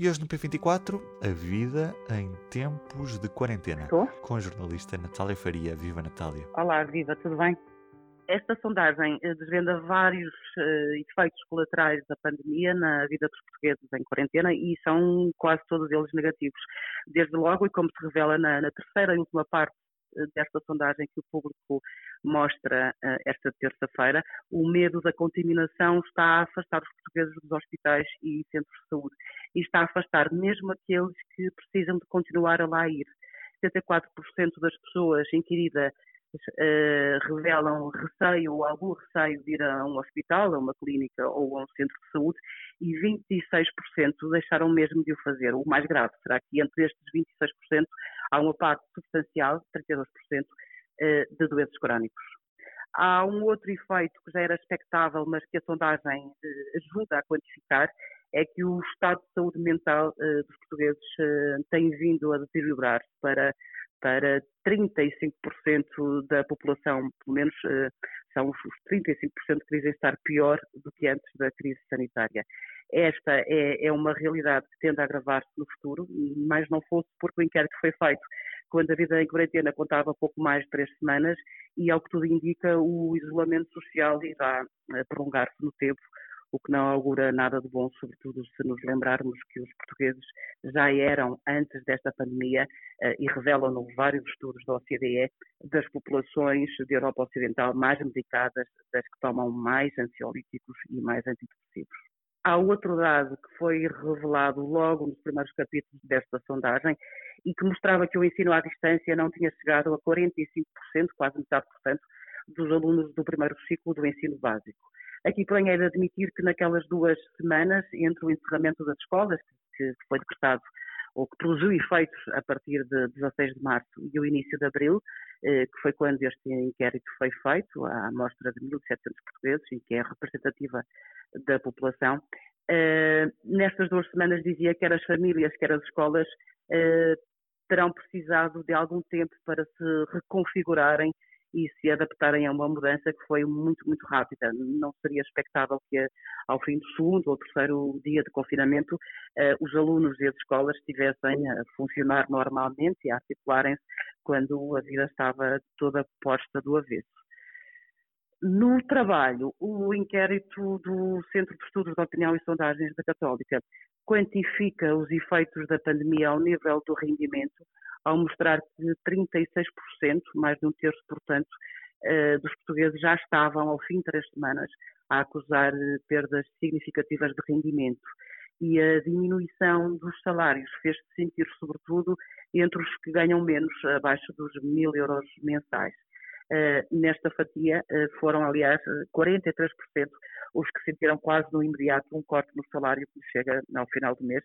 E hoje no P24, a vida em tempos de quarentena. Estou? Com a jornalista Natália Faria. Viva Natália. Olá, viva, tudo bem? Esta sondagem eh, desvenda vários uh, efeitos colaterais da pandemia na vida dos portugueses em quarentena e são quase todos eles negativos. Desde logo, e como se revela na, na terceira e última parte uh, desta sondagem que o público mostra uh, esta terça-feira, o medo da contaminação está a afastar os portugueses dos hospitais e centros de saúde e está a afastar mesmo aqueles que precisam de continuar a lá ir. 74% das pessoas inquiridas uh, revelam receio ou algum receio de ir a um hospital, a uma clínica ou a um centro de saúde e 26% deixaram mesmo de o fazer. O mais grave será que entre estes 26% há uma parte substancial, 32%, uh, de doentes crónicos. Há um outro efeito que já era expectável, mas que a sondagem uh, ajuda a quantificar, é que o estado de saúde mental uh, dos portugueses uh, tem vindo a deteriorar para para 35% da população, pelo menos uh, são os 35% que dizem estar pior do que antes da crise sanitária. Esta é, é uma realidade que tende a agravar-se no futuro, mas não fosse porque o inquérito foi feito quando a vida em quarentena contava pouco mais de três semanas e, ao que tudo indica, o isolamento social irá prolongar-se no tempo o que não augura nada de bom, sobretudo se nos lembrarmos que os portugueses já eram, antes desta pandemia, eh, e revelam-no vários estudos da OCDE, das populações da Europa Ocidental mais medicadas, das que tomam mais ansiolíticos e mais antidepressivos. Há outro dado que foi revelado logo nos primeiros capítulos desta sondagem e que mostrava que o ensino à distância não tinha chegado a 45%, quase metade por cento, dos alunos do primeiro ciclo do ensino básico. Aqui, porém, é de admitir que naquelas duas semanas, entre o encerramento das escolas, que foi decretado ou que produziu efeitos a partir de 16 de março e o início de abril, eh, que foi quando este inquérito foi feito, à amostra de 1.700 portugueses, e que é representativa da população. Eh, nestas duas semanas dizia que as famílias, quer as escolas eh, terão precisado de algum tempo para se reconfigurarem e se adaptarem a uma mudança que foi muito, muito rápida. Não seria expectável que ao fim do segundo ou terceiro dia de confinamento uh, os alunos e as escolas estivessem a funcionar normalmente e a articularem-se quando a vida estava toda posta do avesso. No trabalho, o inquérito do Centro de Estudos de Opinião e Sondagens da Católica quantifica os efeitos da pandemia ao nível do rendimento, ao mostrar que 36%, mais de um terço, portanto, eh, dos portugueses já estavam, ao fim de três semanas, a acusar eh, perdas significativas de rendimento. E a diminuição dos salários fez-se sentir, sobretudo, entre os que ganham menos, abaixo dos mil euros mensais. Uh, nesta fatia uh, foram, aliás, 43% os que sentiram quase no imediato um corte no salário que chega ao final do mês,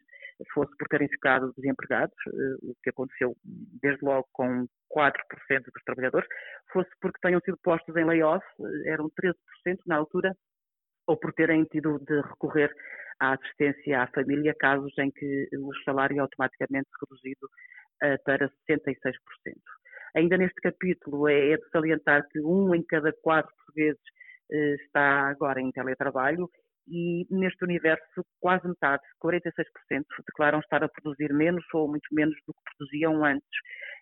fosse por terem ficado desempregados, uh, o que aconteceu desde logo com 4% dos trabalhadores, fosse porque tenham sido postos em layoff, eram 13% na altura, ou por terem tido de recorrer à assistência à família, casos em que o salário é automaticamente reduzido para 66%. Ainda neste capítulo é, é de salientar que um em cada quatro portugueses eh, está agora em teletrabalho e neste universo quase metade, 46%, declaram estar a produzir menos ou muito menos do que produziam antes.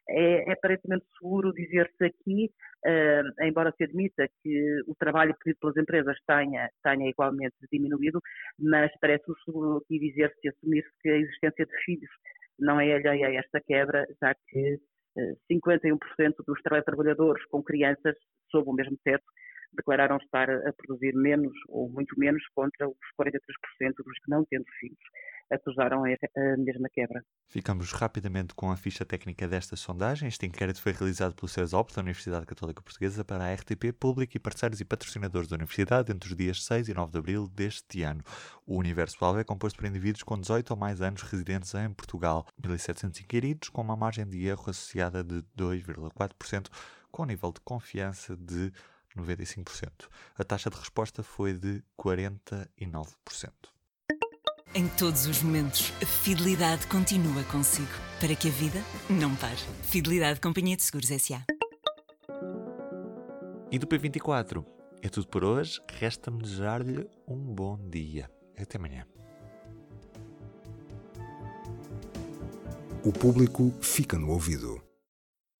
É, é aparentemente seguro dizer-se aqui, uh, embora se admita que o trabalho pedido pelas empresas tenha, tenha igualmente diminuído, mas parece-me seguro aqui dizer-se e assumir-se que a existência de filhos não é alheia a esta quebra, já que 51% dos teletrabalhadores com crianças sob o mesmo teto declararam estar a produzir menos ou muito menos contra os 43% dos que não tendo filhos acusaram a mesma quebra. Ficamos rapidamente com a ficha técnica desta sondagem. Este inquérito foi realizado pelo CESOP da Universidade Católica Portuguesa para a RTP Público e parceiros e patrocinadores da Universidade entre os dias 6 e 9 de abril deste ano. O universo-alvo é composto por indivíduos com 18 ou mais anos residentes em Portugal, 1.700 inquiridos, com uma margem de erro associada de 2,4%, com um nível de confiança de 95%. A taxa de resposta foi de 49%. Em todos os momentos, a fidelidade continua consigo, para que a vida não pare. Fidelidade Companhia de Seguros S.A. E do P24? É tudo por hoje. Resta-me desejar-lhe um bom dia. Até amanhã. O público fica no ouvido.